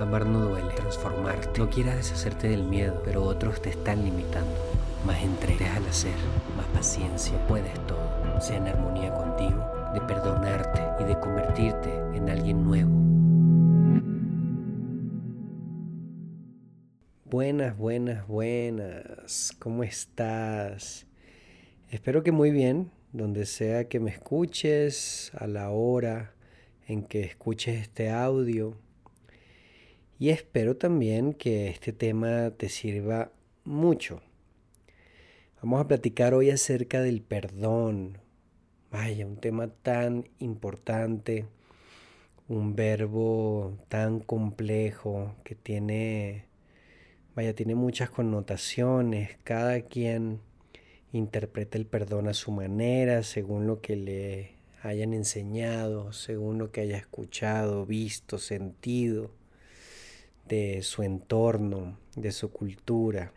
Amar no duele, transformarte. No quieras deshacerte del miedo, pero otros te están limitando. Más entrega al hacer, más paciencia. Puedes todo. Sea en armonía contigo, de perdonarte y de convertirte en alguien nuevo. Buenas, buenas, buenas. ¿Cómo estás? Espero que muy bien, donde sea que me escuches, a la hora en que escuches este audio y espero también que este tema te sirva mucho. Vamos a platicar hoy acerca del perdón. Vaya, un tema tan importante, un verbo tan complejo que tiene, vaya, tiene muchas connotaciones. Cada quien interpreta el perdón a su manera, según lo que le hayan enseñado, según lo que haya escuchado, visto, sentido de su entorno, de su cultura.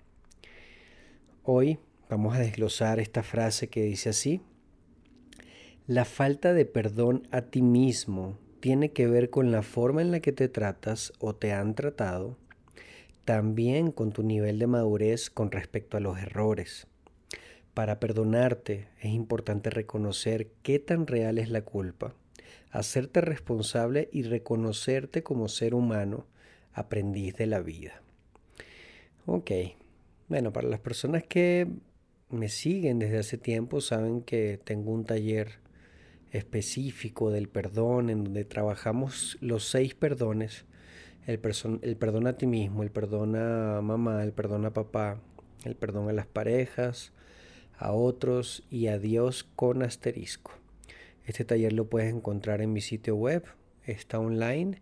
Hoy vamos a desglosar esta frase que dice así. La falta de perdón a ti mismo tiene que ver con la forma en la que te tratas o te han tratado, también con tu nivel de madurez con respecto a los errores. Para perdonarte es importante reconocer qué tan real es la culpa, hacerte responsable y reconocerte como ser humano aprendiz de la vida. Ok, bueno, para las personas que me siguen desde hace tiempo saben que tengo un taller específico del perdón en donde trabajamos los seis perdones. El, el perdón a ti mismo, el perdón a mamá, el perdón a papá, el perdón a las parejas, a otros y a Dios con asterisco. Este taller lo puedes encontrar en mi sitio web, está online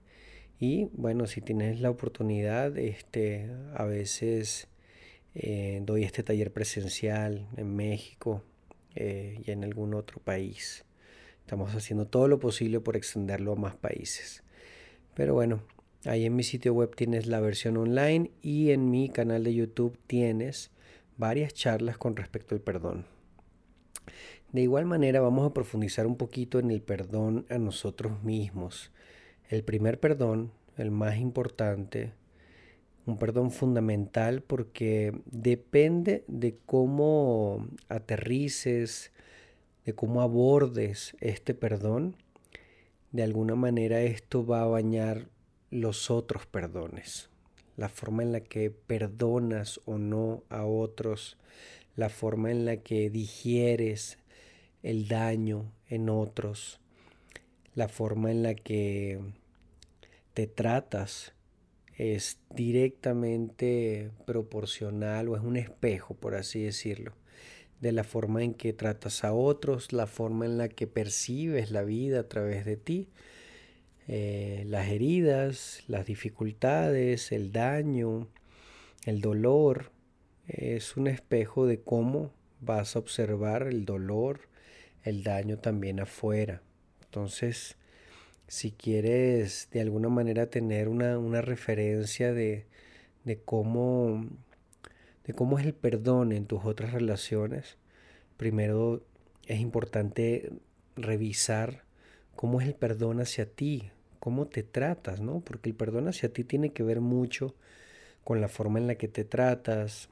y bueno, si tienes la oportunidad, este, a veces eh, doy este taller presencial en México eh, y en algún otro país. Estamos haciendo todo lo posible por extenderlo a más países. Pero bueno, ahí en mi sitio web tienes la versión online y en mi canal de YouTube tienes varias charlas con respecto al perdón. De igual manera vamos a profundizar un poquito en el perdón a nosotros mismos el primer perdón, el más importante, un perdón fundamental porque depende de cómo aterrices, de cómo abordes este perdón, de alguna manera esto va a bañar los otros perdones. La forma en la que perdonas o no a otros, la forma en la que digieres el daño en otros, la forma en la que te tratas es directamente proporcional o es un espejo, por así decirlo, de la forma en que tratas a otros, la forma en la que percibes la vida a través de ti, eh, las heridas, las dificultades, el daño, el dolor, es un espejo de cómo vas a observar el dolor, el daño también afuera. Entonces, si quieres de alguna manera tener una, referencia de, cómo, de cómo es el perdón en tus otras relaciones, primero es importante revisar cómo es el perdón hacia ti, cómo te tratas, ¿no? Porque el perdón hacia ti tiene que ver mucho con la forma en la que te tratas,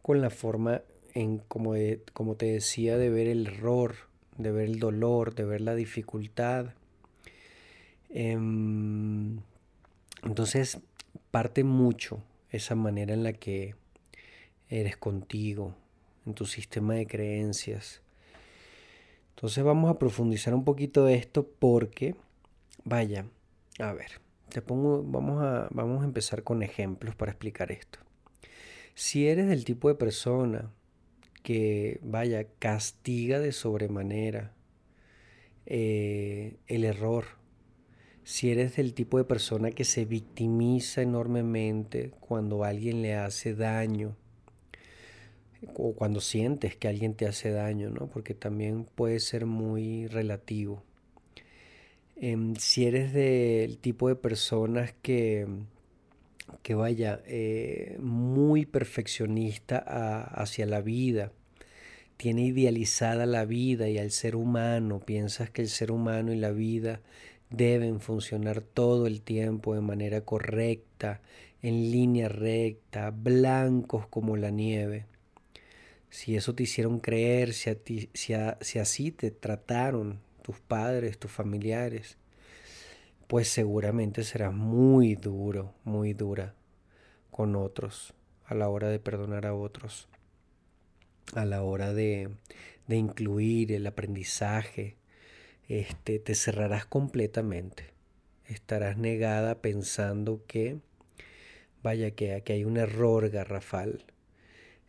con la forma en, como, como te decía, de ver el error, de ver el dolor, de ver la dificultad, entonces parte mucho esa manera en la que eres contigo, en tu sistema de creencias. Entonces vamos a profundizar un poquito de esto porque, vaya, a ver, te pongo, vamos a, vamos a empezar con ejemplos para explicar esto. Si eres del tipo de persona que, vaya, castiga de sobremanera eh, el error, si eres del tipo de persona que se victimiza enormemente cuando alguien le hace daño, o cuando sientes que alguien te hace daño, ¿no? Porque también puede ser muy relativo. Em, si eres del tipo de personas que, que vaya, eh, muy perfeccionista hacia la vida, tiene idealizada la vida y al ser humano, piensas que el ser humano y la vida deben funcionar todo el tiempo de manera correcta, en línea recta, blancos como la nieve. Si eso te hicieron creer, si, si así te trataron tus padres, tus familiares, pues seguramente serás muy duro, muy dura con otros a la hora de perdonar a otros, a la hora de, de incluir el aprendizaje, este, te cerrarás completamente. Estarás negada pensando que, vaya, que, hay un error garrafal.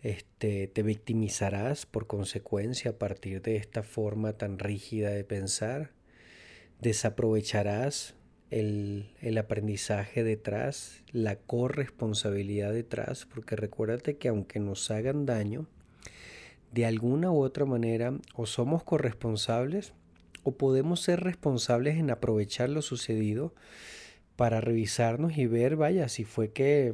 Este, te victimizarás por consecuencia a partir de esta forma tan rígida de pensar. Desaprovecharás el, el, aprendizaje detrás, la corresponsabilidad detrás, porque recuérdate que aunque nos hagan daño, de alguna u otra manera o somos corresponsables o podemos ser responsables en aprovechar lo sucedido para revisarnos y ver, vaya, si fue que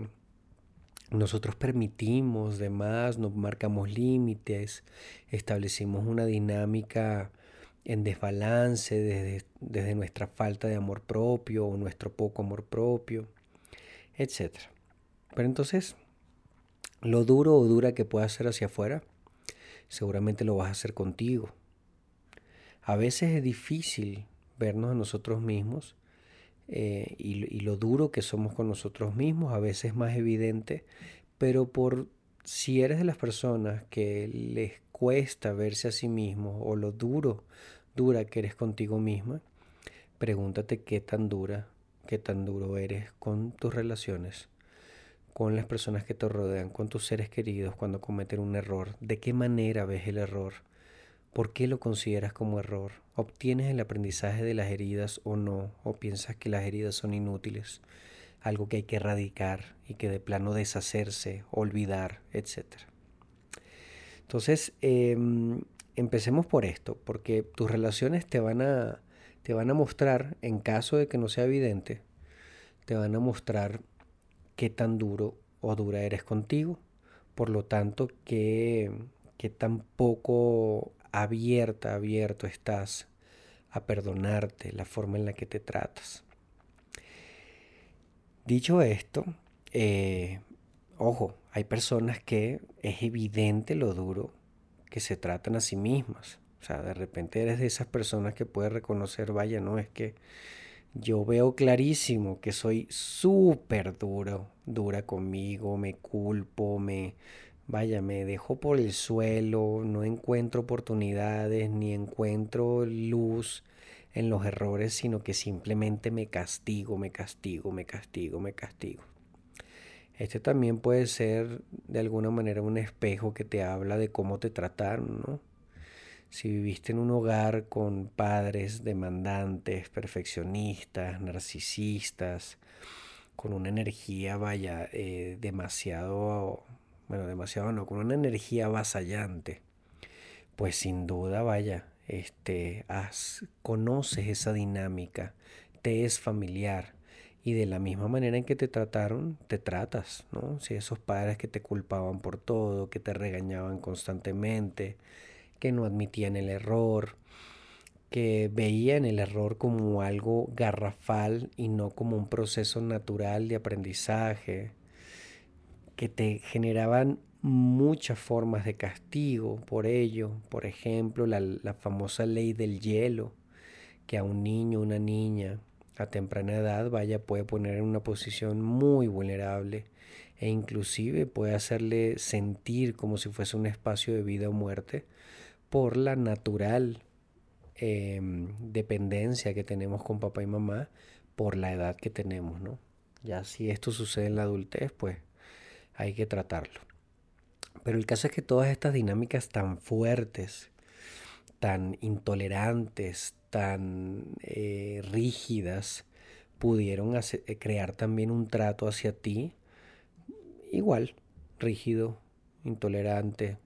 nosotros permitimos demás, nos marcamos límites, establecimos una dinámica en desbalance desde, desde, nuestra falta de amor propio o nuestro poco amor propio, etc. Pero entonces, lo duro o dura que pueda ser hacia afuera, seguramente lo vas a hacer contigo. A veces es difícil vernos a nosotros mismos eh, y, lo duro que somos con nosotros mismos, a veces es más evidente, pero por si eres de las personas que les cuesta verse a sí mismo o lo duro, dura que eres contigo misma, pregúntate qué tan dura, qué tan duro eres con tus relaciones con las personas que te rodean, con tus seres queridos cuando cometen un error, de qué manera ves el error, por qué lo consideras como error, obtienes el aprendizaje de las heridas o no, o piensas que las heridas son inútiles, algo que hay que erradicar y que de plano deshacerse, olvidar, etc. Entonces, em, empecemos por esto, porque tus relaciones te van a, te van a mostrar, en caso de que no sea evidente, te van a mostrar qué tan duro o dura eres contigo, por lo tanto, qué, qué tan poco abierta, abierto estás a perdonarte la forma en la que te tratas. Dicho esto, eh, ojo, hay personas que es evidente lo duro que se tratan a sí mismas. O sea, de repente eres de esas personas que puedes reconocer, vaya, no es que yo veo clarísimo que soy súper duro, dura conmigo, me culpo, me, vaya, me dejo por el suelo, no encuentro oportunidades ni encuentro luz en los errores, sino que simplemente me castigo, me castigo, me castigo, me castigo. Este también puede ser de alguna manera un espejo que te habla de cómo te trataron, ¿no? si viviste en un hogar con padres demandantes, perfeccionistas, narcisistas, con una energía, vaya, eh, demasiado, bueno, demasiado no, con una energía avasallante, pues sin duda, vaya, este, conoces esa dinámica, te es familiar y de la misma manera en que te trataron, te tratas, ¿no? Si esos padres que te culpaban por todo, que te regañaban constantemente, que no admitían el error, que veían el error como algo garrafal y no como un proceso natural de aprendizaje, que te generaban muchas formas de castigo por ello, por ejemplo, la, la famosa ley del hielo, que a un niño, una niña a temprana edad vaya puede poner en una posición muy vulnerable e inclusive puede hacerle sentir como si fuese un espacio de vida o muerte por la natural em, dependencia que tenemos con papá y mamá por la edad que tenemos, ¿no? Ya si esto sucede en la adultez, pues hay que tratarlo. Pero el caso es que todas estas dinámicas tan fuertes, tan intolerantes, tan eh, rígidas, pudieron eh, crear también un trato hacia ti igual, rígido, intolerante,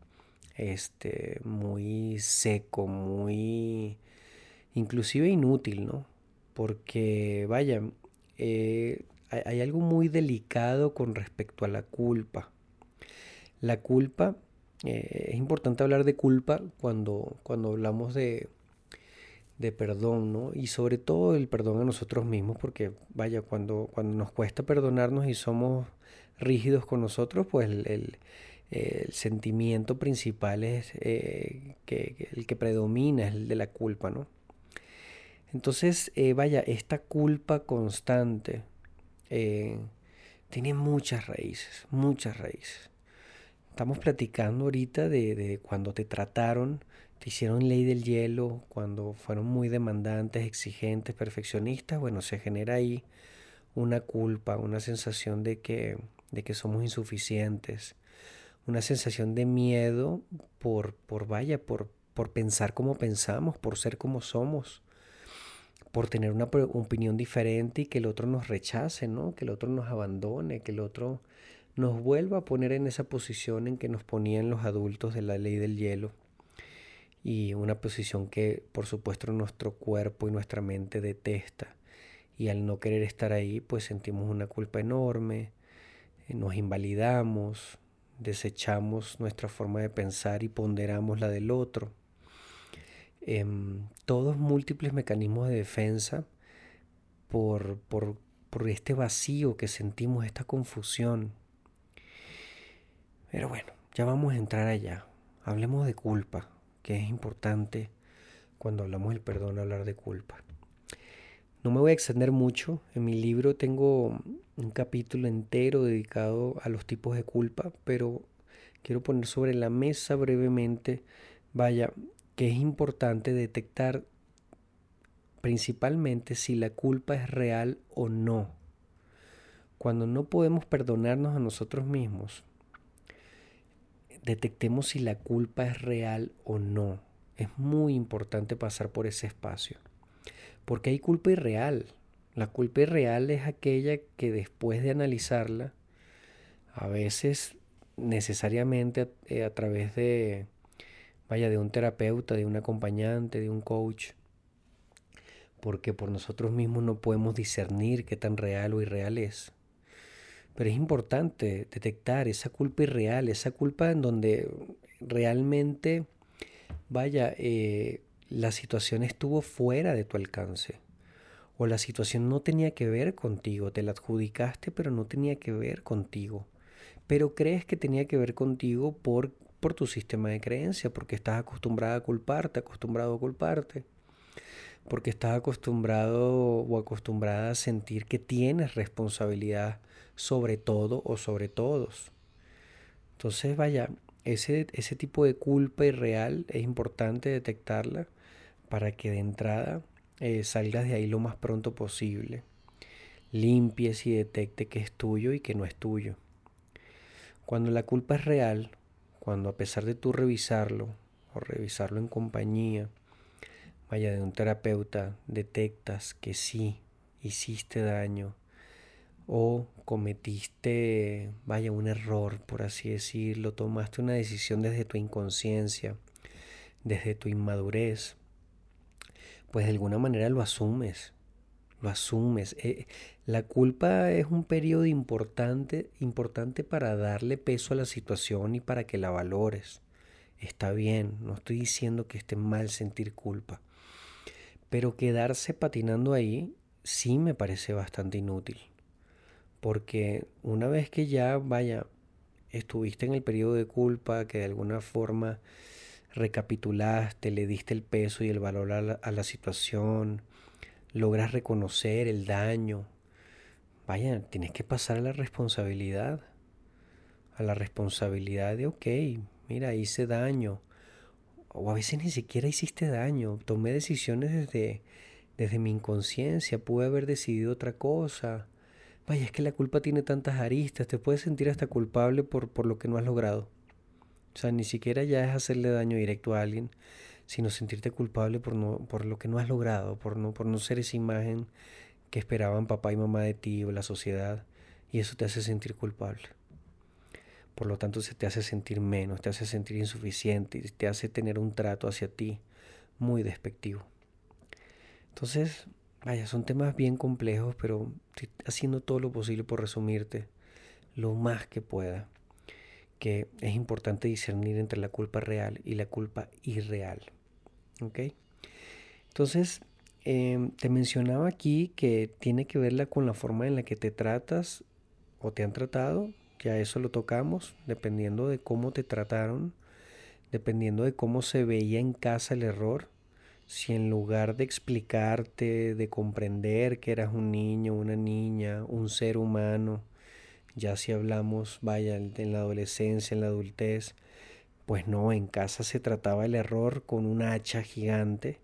este, muy seco, muy inclusive inútil, ¿no? Porque, vaya, eh, hay, algo muy delicado con respecto a la culpa. La culpa, eh, es importante hablar de culpa cuando, cuando hablamos de, de perdón, ¿no? Y sobre todo el perdón a nosotros mismos, porque vaya, cuando, cuando nos cuesta perdonarnos y somos rígidos con nosotros, pues el, sentimiento principal es eh, que, el que predomina, es el de la culpa, ¿no? Entonces, eh, vaya, esta culpa constante eh, tiene muchas raíces, muchas raíces. Estamos platicando ahorita de, de cuando te trataron te hicieron ley del hielo cuando fueron muy demandantes, exigentes, perfeccionistas, bueno, se genera ahí una culpa, una sensación de que, de que somos insuficientes, una sensación de miedo por, por vaya, por, por pensar como pensamos, por ser como somos, por tener una opinión diferente y que el otro nos rechace, ¿no? Que el otro nos abandone, que el otro nos vuelva a poner en esa posición en que nos ponían los adultos de la ley del hielo y una posición que por supuesto nuestro cuerpo y nuestra mente detesta y al no querer estar ahí pues sentimos una culpa enorme, eh, nos invalidamos, desechamos nuestra forma de pensar y ponderamos la del otro. Em, todos múltiples mecanismos de defensa por, por, por este vacío que sentimos, esta confusión. Pero bueno, ya vamos a entrar allá. Hablemos de culpa que es importante cuando hablamos del perdón hablar de culpa. No me voy a extender mucho. En mi libro tengo un capítulo entero dedicado a los tipos de culpa, pero quiero poner sobre la mesa brevemente, vaya, que es importante detectar principalmente si la culpa es real o no. Cuando no podemos perdonarnos a nosotros mismos, detectemos si la culpa es real o no. Es muy importante pasar por ese espacio. Porque hay culpa irreal. La culpa irreal es aquella que después de analizarla, a veces necesariamente a, eh, a través de, vaya, de un terapeuta, de un acompañante, de un coach, porque por nosotros mismos no podemos discernir qué tan real o irreal es. Pero es importante detectar esa culpa irreal, esa culpa en donde realmente, vaya, eh, la situación estuvo fuera de tu alcance. O la situación no tenía que ver contigo, te la adjudicaste, pero no tenía que ver contigo. Pero crees que tenía que ver contigo por, por tu sistema de creencia, porque estás acostumbrada a culparte, acostumbrado a culparte porque estás acostumbrado o acostumbrada a sentir que tienes responsabilidad sobre todo o sobre todos. Entonces, vaya, ese, ese tipo de culpa irreal es importante detectarla para que de entrada eh, salgas de ahí lo más pronto posible. Limpies y detecte que es tuyo y que no es tuyo. Cuando la culpa es real, cuando a pesar de tú revisarlo o revisarlo en compañía, vaya de un terapeuta, detectas que sí hiciste daño, o cometiste, vaya, un error, por así decirlo, tomaste una decisión desde tu inconsciencia, desde tu inmadurez, pues de alguna manera lo asumes, lo asumes. Eh, la culpa es un periodo importante, importante para darle peso a la situación y para que la valores. Está bien, no estoy diciendo que esté mal sentir culpa, pero quedarse patinando ahí sí me parece bastante inútil. Porque una vez que ya, vaya, estuviste en el periodo de culpa, que de alguna forma recapitulaste, le diste el peso y el valor a la, situación, logras reconocer el daño, vaya, tienes que pasar a la responsabilidad, a la responsabilidad de, ok, mira, hice daño, o a veces ni siquiera hiciste daño, tomé decisiones desde, desde mi inconsciencia, pude haber decidido otra cosa, vaya, es que la culpa tiene tantas aristas, te puedes sentir hasta culpable por, por lo que no has logrado. O sea, ni siquiera ya es hacerle daño directo a alguien, sino sentirte culpable por, no, por lo que no has logrado, por no, por no ser esa imagen que esperaban papá y mamá de ti o la sociedad, y eso te hace sentir culpable. Por lo tanto, se te hace sentir menos, te hace sentir insuficiente y te hace tener un trato hacia ti muy despectivo. Entonces, Vaya, son temas bien complejos, pero estoy haciendo todo lo posible por resumirte lo más que pueda. Que es importante discernir entre la culpa real y la culpa irreal. ¿Ok? Entonces, em, te mencionaba aquí que tiene que verla con la forma en la que te tratas o te han tratado, que a eso lo tocamos, dependiendo de cómo te trataron, dependiendo de cómo se veía en casa el error, si en lugar de explicarte, de comprender que eras un niño, una niña, un ser humano, ya si hablamos, vaya, en la adolescencia, en la adultez, pues no, en casa se trataba el error con una hacha gigante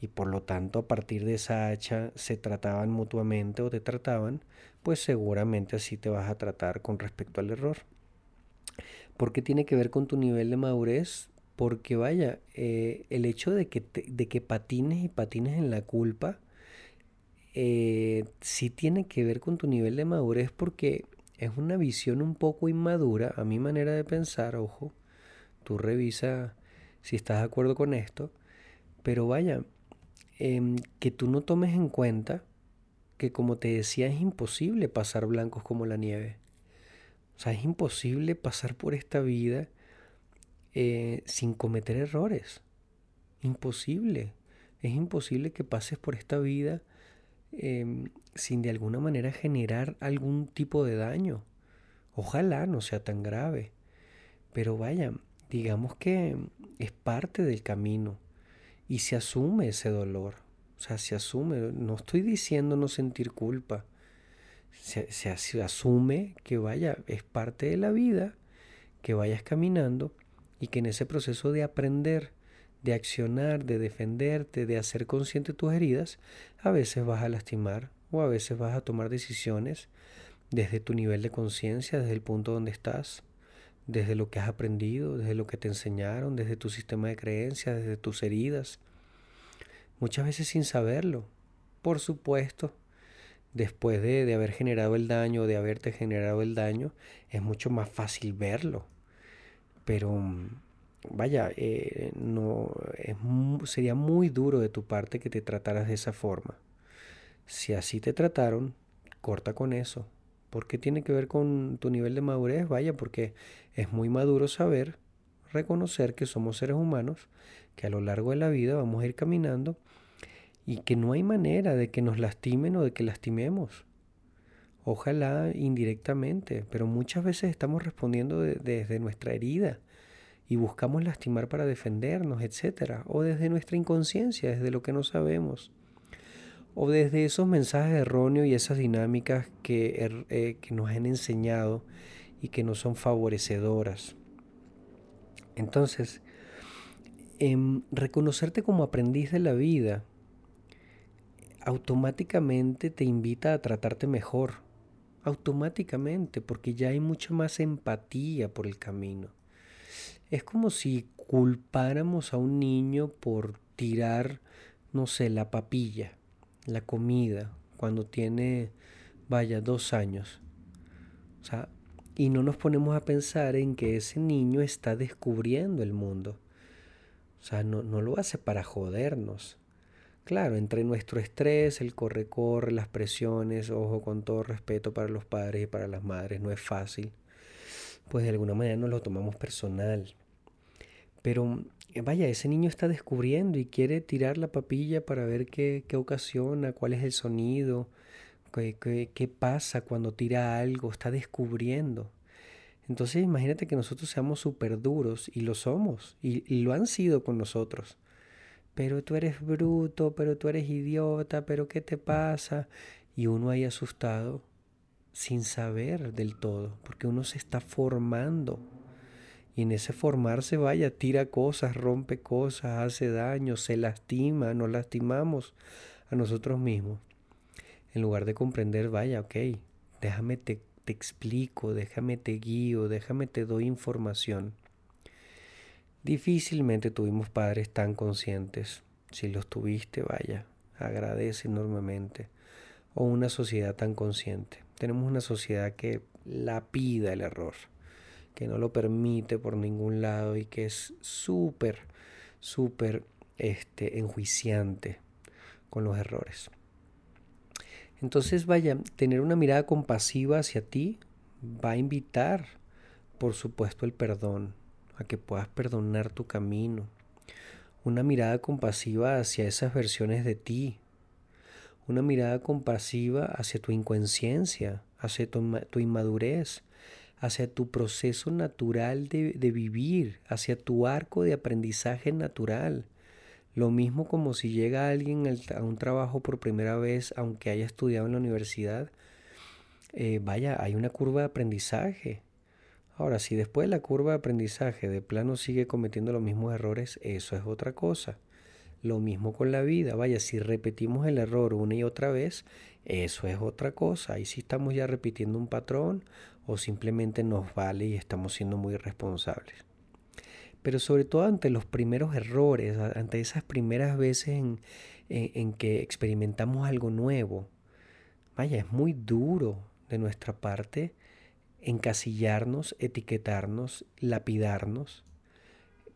y por lo tanto a partir de esa hacha se trataban mutuamente o te trataban, pues seguramente así te vas a tratar con respecto al error. ¿Por qué tiene que ver con tu nivel de madurez? Porque vaya, eh, el hecho de que, de que patines y patines en la culpa, eh, sí tiene que ver con tu nivel de madurez porque es una visión un poco inmadura, a mi manera de pensar, ojo, Tú revisa si estás de acuerdo con esto. Pero vaya, em, que tú no tomes en cuenta que como te decía es imposible pasar blancos como la nieve. O sea, es imposible pasar por esta vida eh, sin cometer errores. Imposible. Es imposible que pases por esta vida em, sin de alguna manera generar algún tipo de daño. Ojalá no sea tan grave. Pero vaya, digamos que es parte del camino y se asume ese dolor. O sea, se asume, no estoy diciendo no sentir culpa, se, se, asume que vaya, es parte de la vida, que vayas caminando y que en ese proceso de aprender, de accionar, de defenderte, de hacer consciente tus heridas, a veces vas a lastimar o a veces vas a tomar decisiones desde tu nivel de conciencia, desde el punto donde estás desde lo que has aprendido, desde lo que te enseñaron, desde tu sistema de creencias, desde tus heridas. Muchas veces sin saberlo, por supuesto. Después de, haber generado el daño, de haberte generado el daño, es mucho más fácil verlo. Pero vaya, eh, no, es, sería muy duro de tu parte que te trataras de esa forma. Si así te trataron, corta con eso, ¿Por qué tiene que ver con tu nivel de madurez? Vaya, porque es muy maduro saber, reconocer que somos seres humanos, que a lo largo de la vida vamos a ir caminando y que no hay manera de que nos lastimen o de que lastimemos. Ojalá indirectamente, pero muchas veces estamos respondiendo desde nuestra herida y buscamos lastimar para defendernos, etcétera, o desde nuestra inconsciencia, desde lo que no sabemos o desde esos mensajes erróneos y esas dinámicas que, er, eh, que nos han enseñado y que no son favorecedoras. Entonces, em, reconocerte como aprendiz de la vida automáticamente te invita a tratarte mejor, automáticamente, porque ya hay mucha más empatía por el camino. Es como si culpáramos a un niño por tirar, no sé, la papilla la comida cuando tiene, vaya, dos años. O sea, y no nos ponemos a pensar en que ese niño está descubriendo el mundo. O sea, no, no lo hace para jodernos. Claro, entre nuestro estrés, el corre-corre, las presiones, ojo, con todo respeto para los padres y para las madres, no es fácil. Pues de alguna manera nos lo tomamos personal. Pero eh, vaya, ese niño está descubriendo y quiere tirar la papilla para ver qué, qué ocasiona, cuál es el sonido, qué, qué, pasa cuando tira algo, está descubriendo. Entonces imagínate que nosotros seamos súper duros y lo somos y, y lo han sido con nosotros. Pero tú eres bruto, pero tú eres idiota, pero ¿qué te pasa? Y uno ahí asustado sin saber del todo, porque uno se está formando y en ese formarse, vaya, tira cosas, rompe cosas, hace daño, se lastima, nos lastimamos a nosotros mismos. En lugar de comprender, vaya, ok, déjame te, te explico, déjame te guío, déjame te doy información. Difícilmente tuvimos padres tan conscientes. Si los tuviste, vaya, agradece enormemente. O una sociedad tan consciente. Tenemos una sociedad que la pida el error que no lo permite por ningún lado y que es súper, súper este, enjuiciante con los errores. Entonces, vaya, tener una mirada compasiva hacia ti va a invitar, por supuesto, el perdón, a que puedas perdonar tu camino. una mirada compasiva hacia esas versiones de ti, una mirada compasiva hacia tu inconsciencia, hacia tu, inmadurez, hacia tu proceso natural de, de, vivir, hacia tu arco de aprendizaje natural. Lo mismo como si llega alguien a un trabajo por primera vez, aunque haya estudiado en la universidad, eh, vaya, hay una curva de aprendizaje. Ahora, si después de la curva de aprendizaje de plano sigue cometiendo los mismos errores, eso es otra cosa. Lo mismo con la vida. Vaya, si repetimos el error una y otra vez, eso es otra cosa. Ahí sí estamos ya repitiendo un patrón o simplemente nos vale y estamos siendo muy responsables. Pero sobre todo ante los primeros errores, ante esas primeras veces en, en que experimentamos algo nuevo, vaya, es muy duro de nuestra parte encasillarnos, etiquetarnos, lapidarnos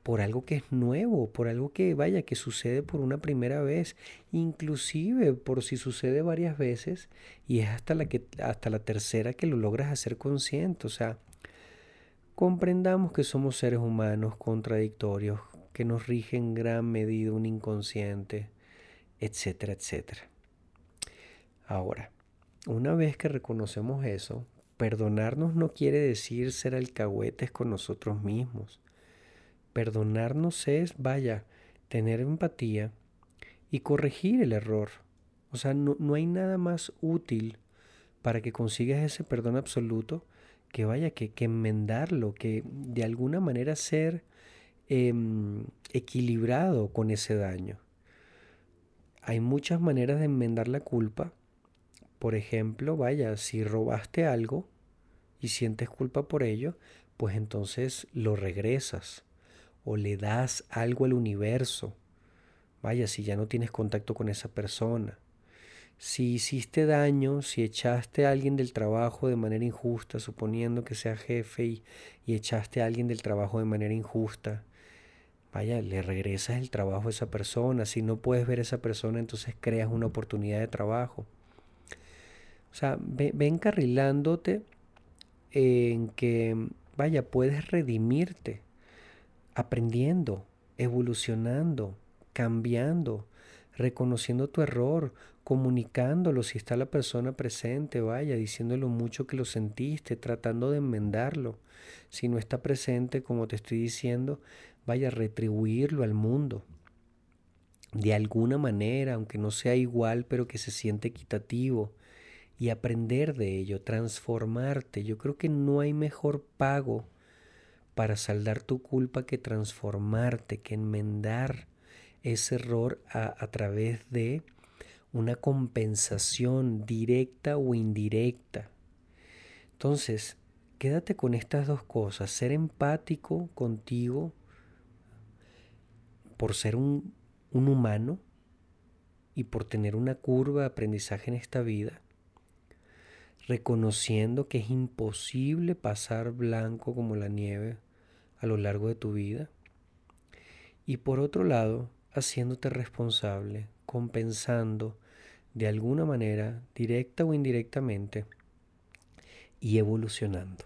por algo que es nuevo, por algo que vaya, que sucede por una primera vez, inclusive por si sucede varias veces y es hasta la, que, hasta la tercera que lo logras hacer consciente. O sea, comprendamos que somos seres humanos contradictorios, que nos rige en gran medida un inconsciente, etcétera, etcétera. Ahora, una vez que reconocemos eso, perdonarnos no quiere decir ser alcahuetes con nosotros mismos. Perdonarnos es, vaya, tener empatía y corregir el error. O sea, no, hay nada más útil para que consigas ese perdón absoluto que vaya, que, que enmendarlo, que de alguna manera ser em, equilibrado con ese daño. Hay muchas maneras de enmendar la culpa. Por ejemplo, vaya, si robaste algo y sientes culpa por ello, pues entonces lo regresas o le das algo al universo. Vaya, si ya no tienes contacto con esa persona. Si hiciste daño, si echaste a alguien del trabajo de manera injusta, suponiendo que sea jefe y, y echaste a alguien del trabajo de manera injusta, vaya, le regresas el trabajo a esa persona. Si no puedes ver a esa persona, entonces creas una oportunidad de trabajo. O sea, ve encarrilándote en que, vaya, puedes redimirte aprendiendo, evolucionando, cambiando, reconociendo tu error, comunicándolo si está la persona presente, vaya, diciéndolo mucho que lo sentiste, tratando de enmendarlo. Si no está presente, como te estoy diciendo, vaya retribuirlo al mundo. De alguna manera, aunque no sea igual, pero que se siente equitativo y aprender de ello, transformarte. Yo creo que no hay mejor pago para saldar tu culpa que transformarte, que enmendar ese error a, través de una compensación directa o indirecta. Entonces, quédate con estas dos cosas, ser empático contigo por ser un, un humano y por tener una curva de aprendizaje en esta vida, reconociendo que es imposible pasar blanco como la nieve a lo largo de tu vida. Y por otro lado, haciéndote responsable, compensando de alguna manera, directa o indirectamente, y evolucionando.